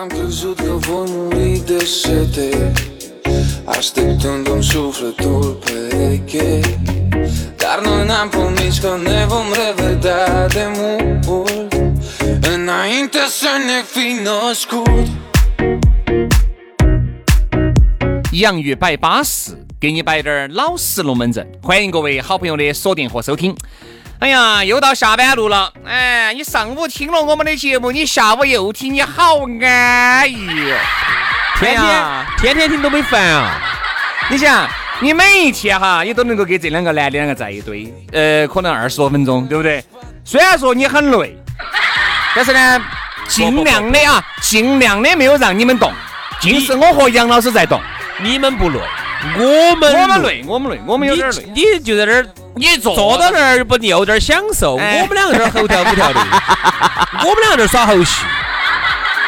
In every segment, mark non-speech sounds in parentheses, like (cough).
Am crezut că voi muri de sete Așteptându-mi sufletul pereche Dar noi n-am promis că ne vom revedea de mult Înainte să ne fi născut 洋芋摆巴适，给你摆点儿老实龙门阵。欢迎各位好朋友的锁定和收听。哎呀，又到下班路了。哎，你上午听了我们的节目，你下午又听，你好安逸。天天天天听都没烦啊！你想，你每一天哈，你都能够跟这两个男的两个在一堆，呃，可能二十多分钟，对不对？虽然说你很累，但是呢，尽量的啊，尽量的没有让你们动，尽是我和杨老师在动。你们不累，我们我们累，我们累，我们有点累。你你就在这儿，你坐坐到那儿不有点享受？哎我们两个在这儿猴跳舞跳的，我们两个在这儿 (laughs) 耍猴戏。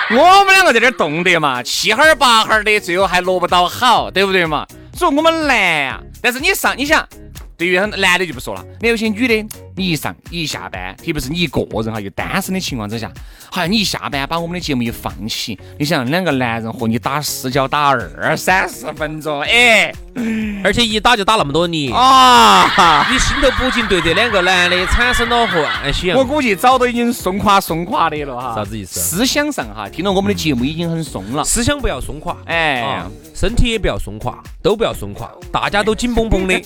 我们两个在这儿动得嘛，七哈儿八哈儿的，最后还落不到好，对不对嘛？所以我们难啊。但是你上，你想，对于很男的就不说了，你有些女的，你一上你一下班，特别是你一个人哈，又单身的情况之下，好像你一下班把我们的节目一放起，你想两个男人和你打私交打二三十分钟，哎而且一打就打那么多年，啊！你心头不仅对这两个男的产生了幻想。我估计早都已经松垮松垮的了哈。啥子意思思想上哈，听了我们的节目已经很松了。思想不要松垮，哎啊，身体也不要松垮，都不要松垮，大家都紧绷绷的。(laughs)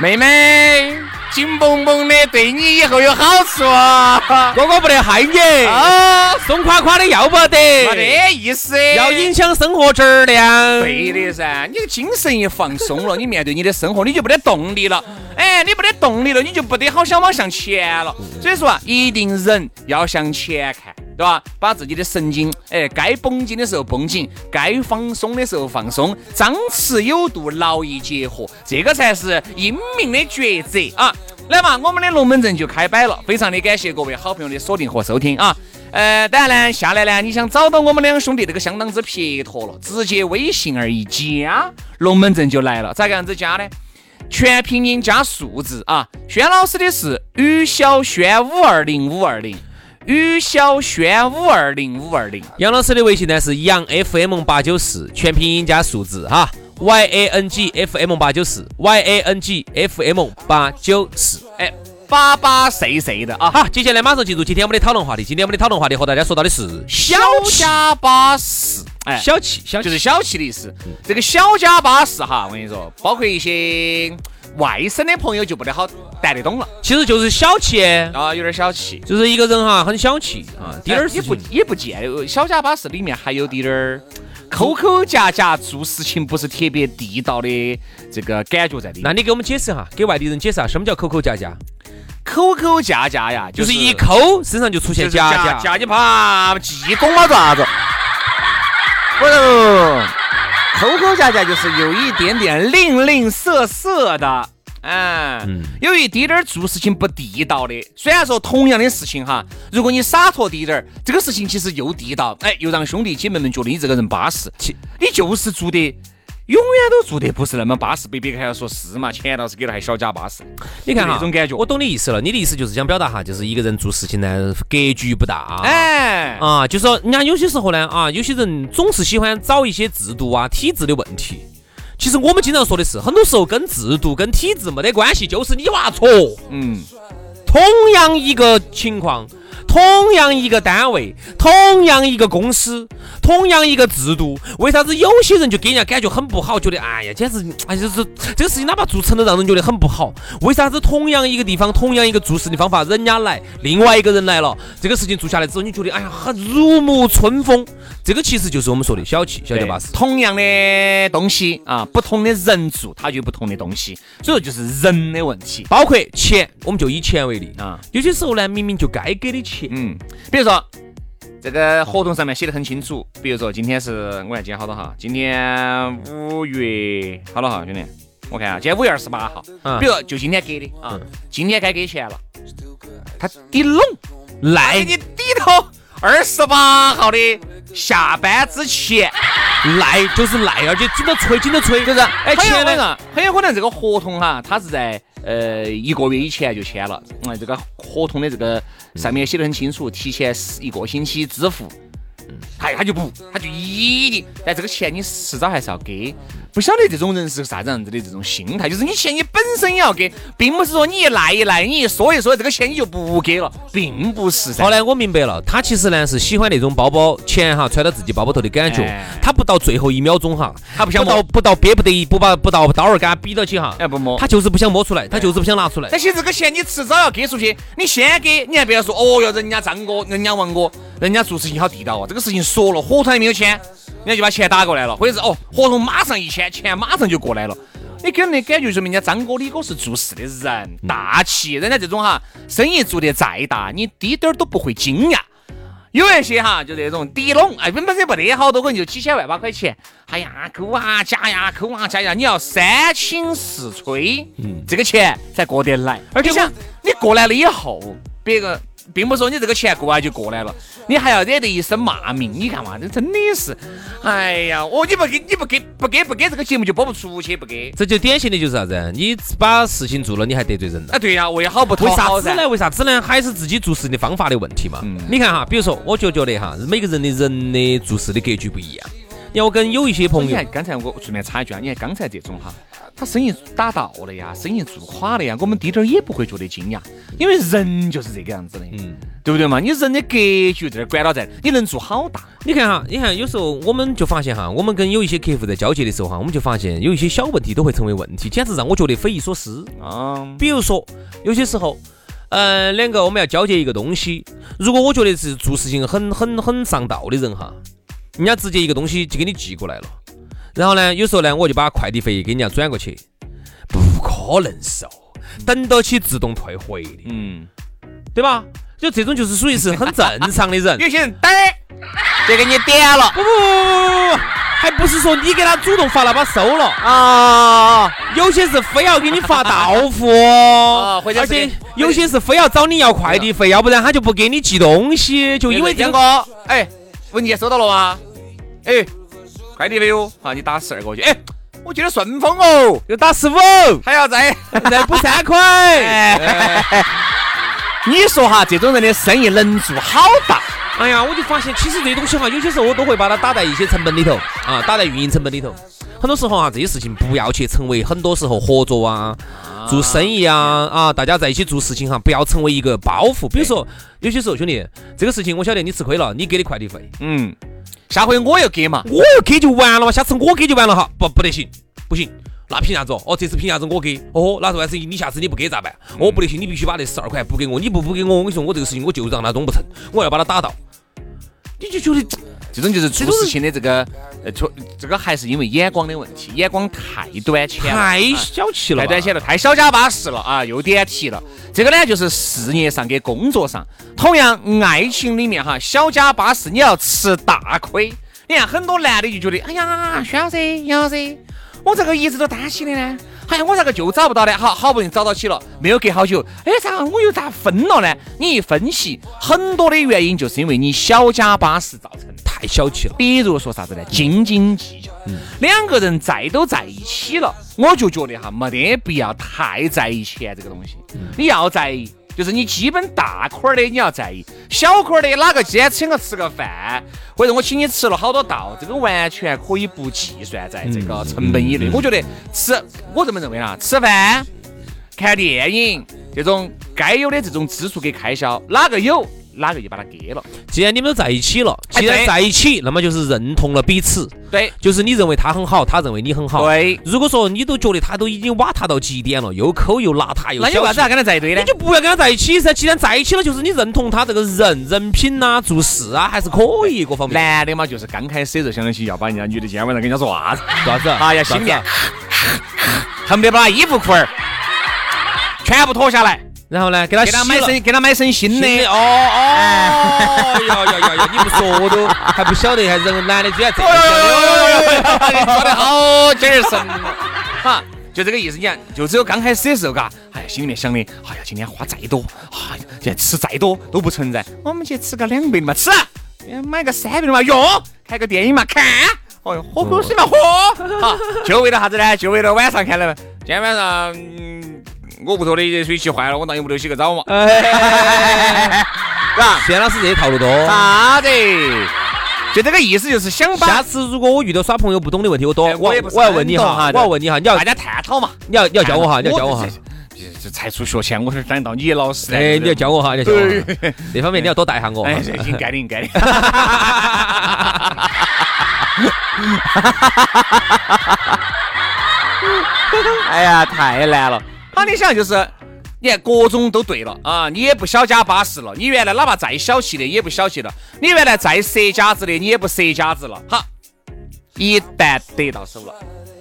妹妹，紧绷绷的对你以后有好处啊！哥哥不得害你，啊，松垮垮的要不得，没得意思，要影响生活质量。对的噻。你的精神一放松了，你面对你的生活，你就没得动力了。哎，你没得动力了，你就不得好想往向前了。所以说啊，一定人要向前看。对吧？把自己的神经，哎，该绷紧的时候绷紧，该放松的时候放松，张弛有度，劳逸结合，这个才是英明的抉择啊！来嘛，我们的龙门阵就开摆了，非常的感谢各位好朋友的锁定和收听啊！呃，当然呢，下来呢，你想找到我们两兄弟，这个相当之撇脱了，直接微信而一加，龙门阵就来了。咋个样子加呢？全拼音加数字啊！轩老师的是于小轩五二零五二零。于小轩五二零五二零，杨老师的微信呢是杨 FM 八九四，全拼音加数字哈，Y A N G F M 八九四，Y A N G F M 八九四。哎，巴巴碎碎的啊！好，接下来马上进入今天我们的讨论话题。今天我们的讨论话题和大家说到的是小家巴适，哎，小气，小气就是小气的意思。这个小家巴适哈，我跟你说，包括一些外省的朋友就不得好谈得懂了其实就是小气，啊，有点小气。就是一个人哈很小气啊，滴点儿也不也不见，小家巴适里面还有滴点儿抠抠夹夹，做事情不是特别地道的这个感觉在里面。那你给我们解释哈，给外地人解释下什么叫抠抠夹夹？抠抠夹夹呀，就是是一抠身上就出现夹夹夹。夹你怕济公嘛爪子？不是，抠抠夹夹就是有一点点零零色色的。嗯，有一滴点儿做事情不地道的。虽然说同样的事情哈，如果你洒脱滴点儿，这个事情其实又地道，哎，又让兄弟姐妹们觉得你这个人巴适。其你就是做的，永远都做得不是那么巴适。被别个还要说是嘛，钱倒是给了还小家巴适。你看哈这种感觉我懂你意思了。你的意思就是想表达哈，就是一个人做事情呢格局不大。哎，啊，就说人家有些时候呢，啊，有些人总是喜欢找一些制度啊、体制的问题。其实我们经常说的是，很多时候跟制度、跟体制没得关系，就是你娃错。嗯，同样一个情况，同样一个单位，同样一个公司，同样一个制度，为啥子有些人就给人家感觉很不好，觉得哎呀，简直哎就是这个事情哪怕做成了，让人觉得很不好。为啥子同样一个地方，同样一个做事的方法，人家来，另外一个人来了，这个事情做下来之后，你觉得哎呀很如沐春风？这个其实就是我们说的小气，小气巴适。同样的东西啊，不同的人做，它就有不同的东西，所以说就是人的问题。包括钱，我们就以钱为例啊啊，有些时候呢，明明就该给的钱，嗯，比如说这个合同上面写的很清楚，比如说今天是我看今天好多哈，今天五月好多号，兄弟，我看啊，今天五月二十八号，嗯比如说就今天给的啊，今天该给钱了，他抵拢，他赖给你抵到二十八号的下班之前。(laughs) 赖就是赖，而且紧着催，紧着催，就是哎很有？可能，很有可能这个合同哈，它是在呃一个月以前就签了，嗯，这个合同的这个上面写的很清楚，提前十一个星期支付。他他就不，他就一定，但这个钱你迟早还是要给。不晓得这种人是啥子样子的这种心态，就是你钱你本身也要给，并不是说你一赖一赖，你一说一说这个钱你就不给了，并不是噻后。来我明白了，他其实呢是喜欢那种包包钱哈揣到自己包包头的感觉哎，他不到最后一秒钟哈，他不想摸到不到憋不得已不把不到刀儿给他逼到起哈，哎不摸他就是不想摸出来，他就是不想拿出来。但其实这个钱你迟早要给出去，你先给，你还不要说哦哟，人家张哥，人家王哥，人家做事情好地道哦，这个事情说了，合同还没有签，人家就把钱打过来了，或者是哦，合同马上一签，钱马上就过来了。你给人的感觉说明人家张哥、李哥是做事的人，大气。人家这种哈，生意做得再大，你滴点儿都不会惊讶。有一些哈，就这种抵拢，哎，本本身不得好多，可能就几千万把块钱，哎呀，抠啊加呀，抠啊加呀，你要三请四催，嗯，这个钱才过得来。而且想，你过来了以后，别个并不是说你这个钱过来就过来了，你还要惹得一身骂名。你看嘛，这真的是，哎呀，哦你不给你不给不给不给这个节目就播不出去，不给。这就典型的就是啥子？你把事情做了，你还得罪人了。啊，对呀、为好不为讨好噻。啥子呢？为啥子呢？还是自己做事的方法的问题嘛。你看哈，比如说，我就觉得哈，每个人的人的做事的格局不一样。你看我跟有一些朋友你看，刚才我顺便插一句啊，你看刚才这种哈，他生意打到了呀，生意做垮了呀，我们滴点儿也不会觉得惊讶，因为人就是这个样子的，嗯，对不对嘛？你人的格局在这儿管到在，你能做好大，你看哈，你看有时候我们就发现哈，我们跟有一些客户在交接的时候哈，我们就发现有一些小问题都会成为问题，简直让我觉得匪夷所思。啊，比如说，有些时候，呃，两个我们要交接一个东西，如果我觉得是做事情很很很上道的人哈，人家直接一个东西就给你寄过来了，然后呢，有时候呢，我就把快递费给人家转过去，不可能是哦，等到起自动退回的，嗯，对吧？就这种就是属于是很正常的人。(laughs) 有些人嘚儿就给你点了。不不不不不，还不是说你给他主动发了把收了，啊，有些是非要给你发到付 (laughs) 啊或者而且是有些是非要找你要快递费，要不然他就不给你寄东西，就因为这个，哎，文件收到了吗？哎，快递费哟，好，你打十二个去，哎，我觉得顺丰哦，又打十五，还要再。再补三块。你说哈，这种人的生意能做好大？哎呀，我就发现其实这东西哈，有些时候我都会把它打在一些成本里头。啊，打在运营成本里头。很多时候啊，这些事情不要去成为很多时候合作啊、做生意啊啊，大家在一起做事情哈，不要成为一个包袱。比如说，有些时候兄弟，这个事情我晓得你吃亏了，你给的快递费，嗯，下回我要给嘛。我要给就完了嘛，下次我给就完了哈，不不得行，不行。那凭啥子哦？哦，这次凭啥子我给？哦，那万一你下次你不给咋办？哦，不得行，你必须把这十二块补给我，你不补给我，我跟你说，我这个事情我就让他弄不成，我要把他打到。你就觉得这种就是做事情的这个，呃，错，这个还是因为眼光的问题，眼光太短浅了，太啊小气了吧，太短浅了，太小家巴适了啊！又点题了。这个呢，就是事业上跟工作上，同样爱情里面哈，小家巴适你要吃大亏。你看很多男的就觉得，哎呀，轩老师、杨老师，我这个一直都担心的呢，哎呀，我这个就找不到呢，好好不容易找到起了，没有隔好久，哎，咋我又咋分了呢？你一分析，很多的原因就是因为你小家巴适造成的。太小气了。比如说啥子呢？斤斤计较。两个人在都在一起了，我就觉得哈，没得必要太在意钱这个东西。你要在意，就是你基本大块儿的你要在意，小块儿的哪个今天请我吃个饭，或者我请你吃了好多道，这个完全可以不计算在这个成本以内。我觉得吃，我这么认为啊，吃饭、看电影这种该有的这种支出跟开销，哪个有哪个就把他给了。既然你们都在一起了，哎既然在一起，那么就是认同了彼此，对就是你认为他很好，他认为你很好。对，如果说你都觉得他都已经瓦塌到极点了，又抠又邋遢又那你为啥子要跟他在一堆呢你？就不要跟他在一起噻。既然在一起了，就是你认同他这个人人品呐、做事啊，还是可以各方面。男的嘛，就是刚开始就相当于要把人家女的今天晚上跟人家说啥子，啥子？(laughs) 哎呀，心里面恨不 (laughs) 得把衣服裤儿全部脱下来，然后呢，给他给他买身给他买身新新的的。哦哦，呀呀呀呀！你不说我都还不晓得，还人男的居然这样想的。你说的好精神啊哈，就这个意思。你看，就只有刚开始的时候，嘎，哎呀，心里面想的，哎呀，今天花再多，哎呀，今天吃再多都不存在。我们去吃个两百的嘛，吃；买个三百的嘛，用；看个电影嘛，看。哦哟，喝口水嘛，喝。好，就为了啥子呢？就为了晚上看了。今天晚上，嗯，我屋头的热水器坏了，我到你屋头洗个澡嘛。哎，是吧？谢老师这些套路多。啥子？就这个意思，就是想把下次如果我遇到耍朋友不懂的问题，我多我哎我要问你哈，我要问你哈，你要大家探讨嘛。你要你要教我哈，你要教我哈。这。才出学前，我是当到你的老师。哎，你要教我哈，你要教我。这方面你要多带下我哈。哎，这应该的，应该的。(laughs) 哎呀，太难了。好，你想就是，你看各种都对了啊，你也不小家巴适了，你原来哪怕再小气的也不小气了，你原来再色家子的你也不色家子了。好，一旦得到手了，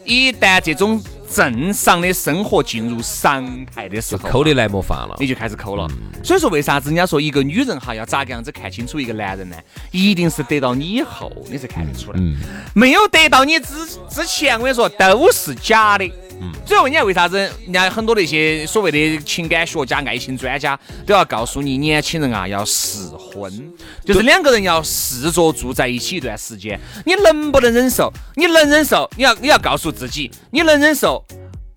一旦这种正常的生活进入常态的时候，抠的来莫法了。你就开始抠了。所以说，为啥子人家说一个女人哈要咋个样子看清楚一个男人呢？一定是得到你以后你才看得出来，没有得到你之之前，我跟你说都是假的。主要问人家为啥子？人家很多那些所谓的情感学家、爱情专家都要告诉你，年轻人啊要试婚，就是两个人要试着住在一起一段时间。你能不能忍受？你能忍受？你要你要告诉自己，你能忍受。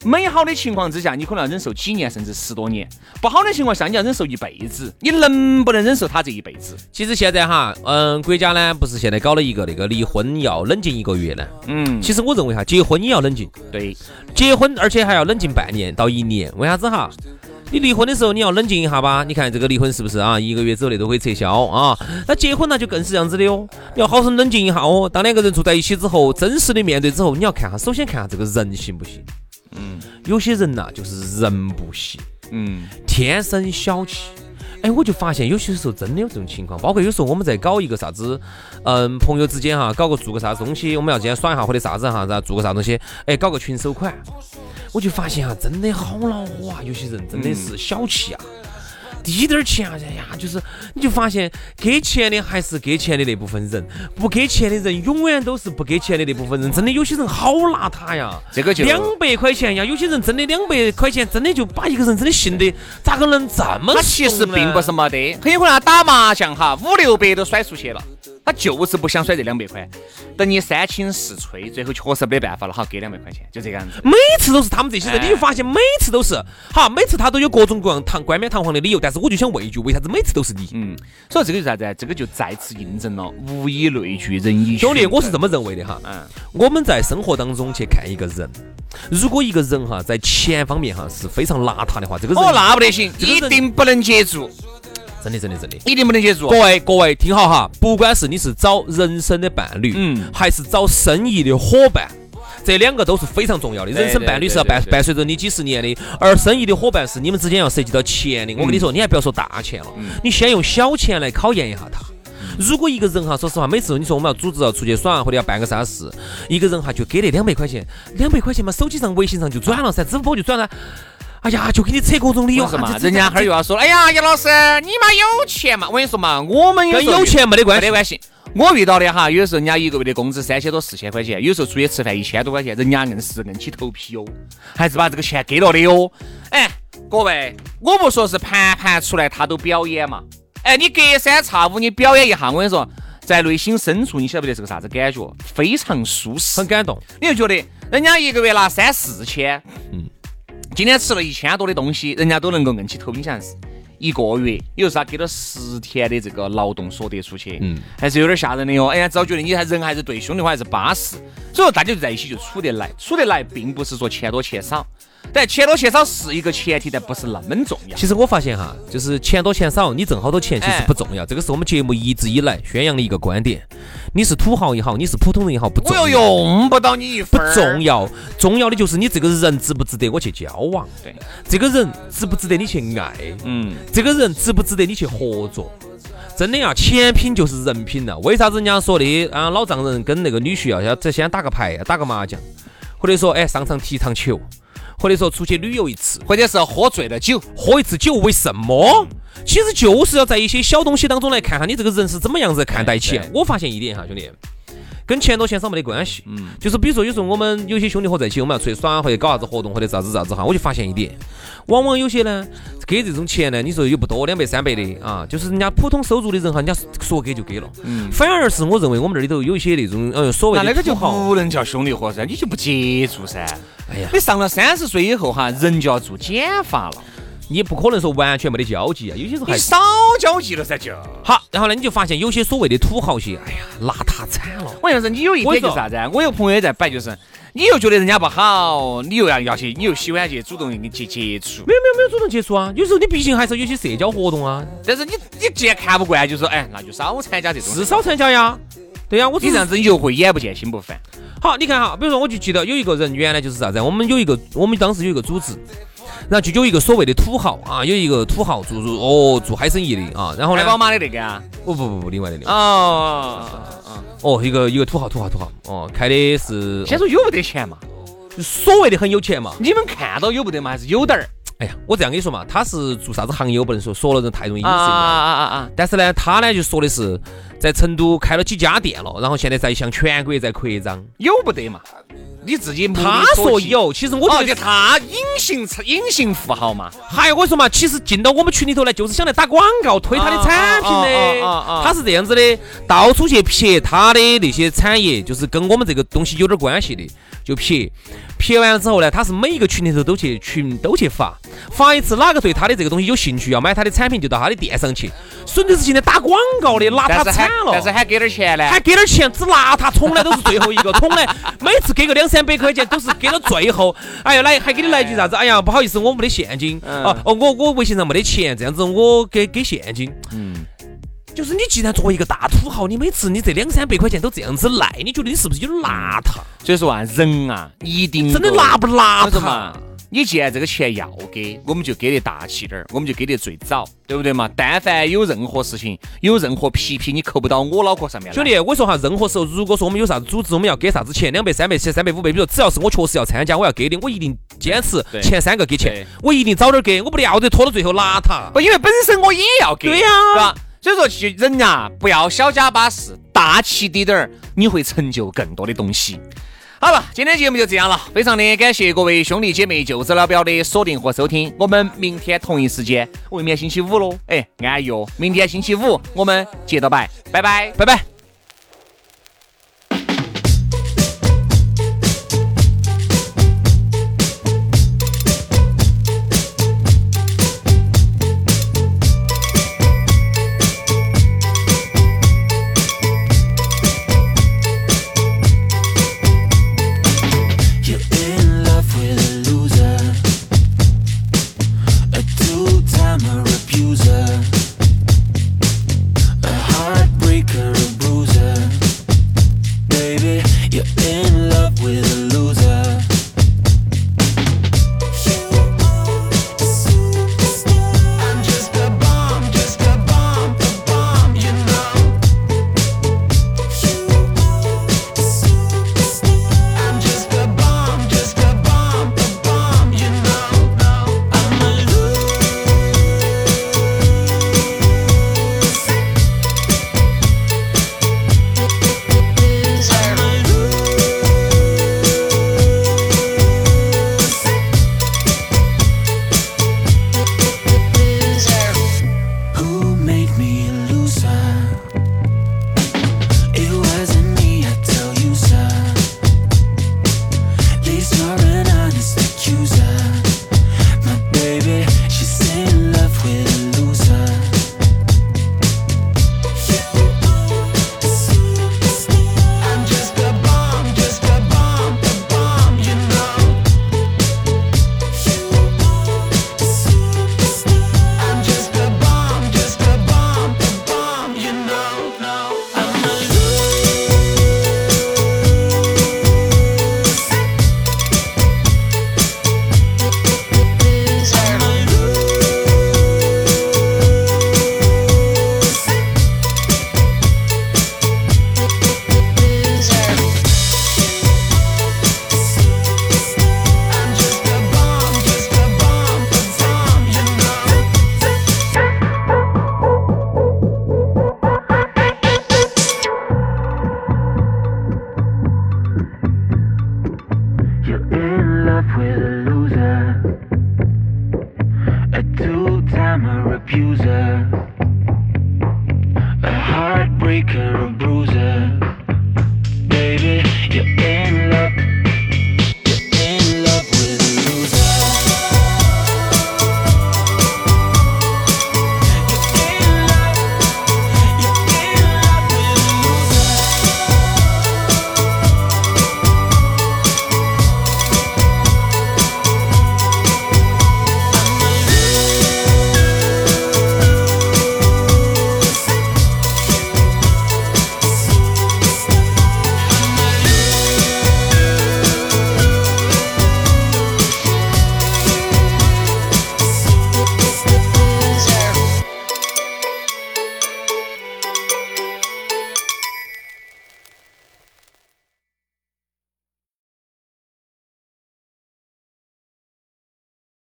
美好的情况之下，你可能要忍受几年甚至十多年；不好的情况下，你要忍受一辈子。你能不能忍受他这一辈子？其实现在哈，嗯，国家呢不是现在搞了一个那个离婚要冷静一个月呢？嗯，其实我认为哈，结婚也要冷静，对，结婚而且还要冷静半年到一年。为啥子哈？你离婚的时候你要冷静一下吧，你看这个离婚是不是啊？一个月之内都可以撤销啊。那结婚那就更是这样子的哦，你要好生冷静一下哦。当两个人住在一起之后，真实的面对之后，你要看哈，首先看下这个人行不行。嗯，有些人呐就是人不行，嗯，天生小气。哎，我就发现有些时候真的有这种情况，包括有时候我们在搞一个啥子，嗯，朋友之间哈，搞个做个啥子东西，我们要今天耍一下或者啥子哈，然后做个啥东西，哎，搞个群收款，我就发现哈，真的好恼火啊！有些人真的是小气啊。滴点儿钱啊，哎呀，就是你就发现给钱的还是给钱的那部分人，不给钱的人永远都是不给钱的那部分人。真的有些人好邋遢呀，这个就两百块钱呀，有些人真的两百块钱真的就把一个人真的信得咋个能这么他其实并不是没得，很有可能他打麻将哈五六百都甩出去了，他就是不想甩这两百块。等你三请四催，最后确实没办法了，好给两百块钱，就这个样子。每次都是他们这些人，哎你就发现每次都是好，每次他都有各种各样堂冠冕堂皇的理由，但是我就想问一句，为啥子每次都是你？嗯，所以这个就是啥子？这个就再次印证了物以类聚，人以兄弟，我是这么认为的哈。嗯，我们在生活当中去看一个人，如果一个人哈在钱方面哈是非常邋遢的话，这个人哦，那不得行，一定不能接住，真的真的真的。一定不能接住。各位各位听好哈，不管是你是找人生的伴侣，嗯还是找生意的伙伴。这两个都是非常重要的，人生伴侣是要伴伴随着你几十年的，而生意的伙伴是你们之间要涉及到钱的。我跟你说，你还不要说大钱了，你先用小钱来考验一下他。如果一个人哈，说实话，每次你说我们要组织要出去耍或者要办个啥事，一个人哈就给那两百块钱，两百块钱嘛，手机上、微信上就转了噻，支付宝就转了。哎呀，就给你扯各种理由是嘛？人家哈儿又要说，哎呀，杨老师，你妈有钱嘛？我跟你说嘛，我们跟有钱没得关系没得。关系。我遇到的哈，有时候人家一个月的工资三千多、四千块钱，有时候出去吃饭一千多块钱，人家硬是硬起头皮哟，还是把这个钱给了的哟。哎，各位，我不说是盘盘出来他都表演嘛。哎，你隔三差五你表演一下，我跟你说，在内心深处你晓不得是个啥子感觉？非常舒适很。感动，你就觉得人家一个月拿三四千，嗯，今天吃了一千多的东西，人家都能够硬起头，你想是一个月，有时候他给了十天的这个劳动所得出去，嗯，还是有点吓人的哟。哎呀，只要觉得你还人还是对，兄弟伙还是巴适，所以说大家就在一起就处得来，处得来，并不是说钱多钱少。但钱多钱少是一个前提，但不是那么重要。其实我发现哈，就是钱多钱少，你挣好多钱其实不重要。这个是我们节目一直以来宣扬的一个观点。你是土豪也好，你是普通人也好，不重要。我又用不到你一分不重要，重要的就是你这个人值不值得我去交往。对，这个人值不值得你去爱？嗯，这个人值不值得你去合作？真的呀，钱品就是人品了。为啥子人家说的啊？老丈人跟那个女婿要要先打个牌，打个麻将，或者说哎上场踢场球。或者说出去旅游一次，或者是喝醉了酒，喝一次酒，为什么？其实就是要在一些小东西当中来看哈你这个人是怎么样子看待钱。我发现一点哈，兄弟，跟钱多钱少没得关系。嗯，就是比如说有时候我们有些兄弟伙在一起，我们要出去耍或者搞啥子活动或者啥子啥子哈，我就发现一点，往往有些呢给这种钱呢，你说又不多，两百三百的啊，就是人家普通收入的人哈，人家说给就给了。嗯，反而是我认为我们这里头有一些那种呃所谓的那个就不能叫兄弟伙噻，你就不接触噻。哎呀，你上了三十岁以后哈，人就要做减法了。你不可能说完全没得交际啊，有些时候还少交际了噻就。好，然后呢，你就发现有些所谓的土豪些，哎呀，邋遢惨了。我要是你有一点就是啥子？我有个朋友也在摆，就是你又觉得人家不好，你又要要去，你又喜欢去主动去接触。没有没有没有主动接触啊，有时候你毕竟还是有些社交活动啊。但是你你既然看不惯，就说哎，那就少参加这种。是少参加呀。对呀，我你这样子你就会眼不见心不烦。好，你看哈，比如说我就记得有一个人，原来就是啥子，我们有一个，我们当时有一个组织，然后就有一个所谓的土豪啊，有一个土豪做做哦做海生意的啊，然后呢？宝马的那个啊，不不不不，另外的那个哦哦一个一个土豪土豪土豪。哦，开的是先说有不得钱嘛，所谓的很有钱嘛，你们看到有不得嘛，还是有点儿。哎呀，我这样跟你说嘛，他是做啥子行业我不能说，说了人太容易隐私啊啊啊啊！但是呢，他呢就说的是在成都开了几家店了，然后现在在向全国在扩张，有不得嘛？你自己他说有，其实我觉得他隐形隐形富豪嘛。还有我说嘛，其实进到我们群里头来就是想来打广告推他的产品的，他是这样子的，到处去撇他的那些产业，就是跟我们这个东西有点关系的。就撇，撇完了之后呢，他是每一个群里头都去群都去发，发一次哪个对他的这个东西有兴趣要买他的产品，就到他的店上去。纯粹是现在打广告的，邋遢惨了。但是还给点钱呢？还给点钱，只邋遢，从来都是最后一个，从来每次给个两三百块钱都是给到最后。(laughs) 哎呀，来还给你来句啥子？哎呀，不好意思，我没得现金。哦哦，我我微信上没得钱，这样子我给给现金。嗯。就是你既然作为一个大土豪，你每次你这两三百块钱都这样子赖，你觉得你是不是有点邋遢？所以说啊，人啊，一定真的邋不邋遢嘛？你既然这个钱要给，我们就给得大气点儿，我们就给得最早，对不对嘛？但凡有任何事情，有任何皮皮，你扣不到我脑壳上面。兄弟，我说哈，任何时候如果说我们有啥子组织，我们要给啥子钱，两百、三百、七、三百、五百，比如只要是我确实要参加，我要给的，我一定坚持前三个给钱，我一定早点给，我不要得拖到最后邋遢。不，因为本身我也要给，对呀，是吧？所以说，其实人啊，不要小家巴事，大气滴点儿，你会成就更多的东西。好了，今天节目就这样了，非常的感谢各位兄弟姐妹、舅子老表的锁定和收听。我们明天同一时间，未免星期五喽，哎，安逸哦。明天星期五，我们接着摆，拜拜，拜拜。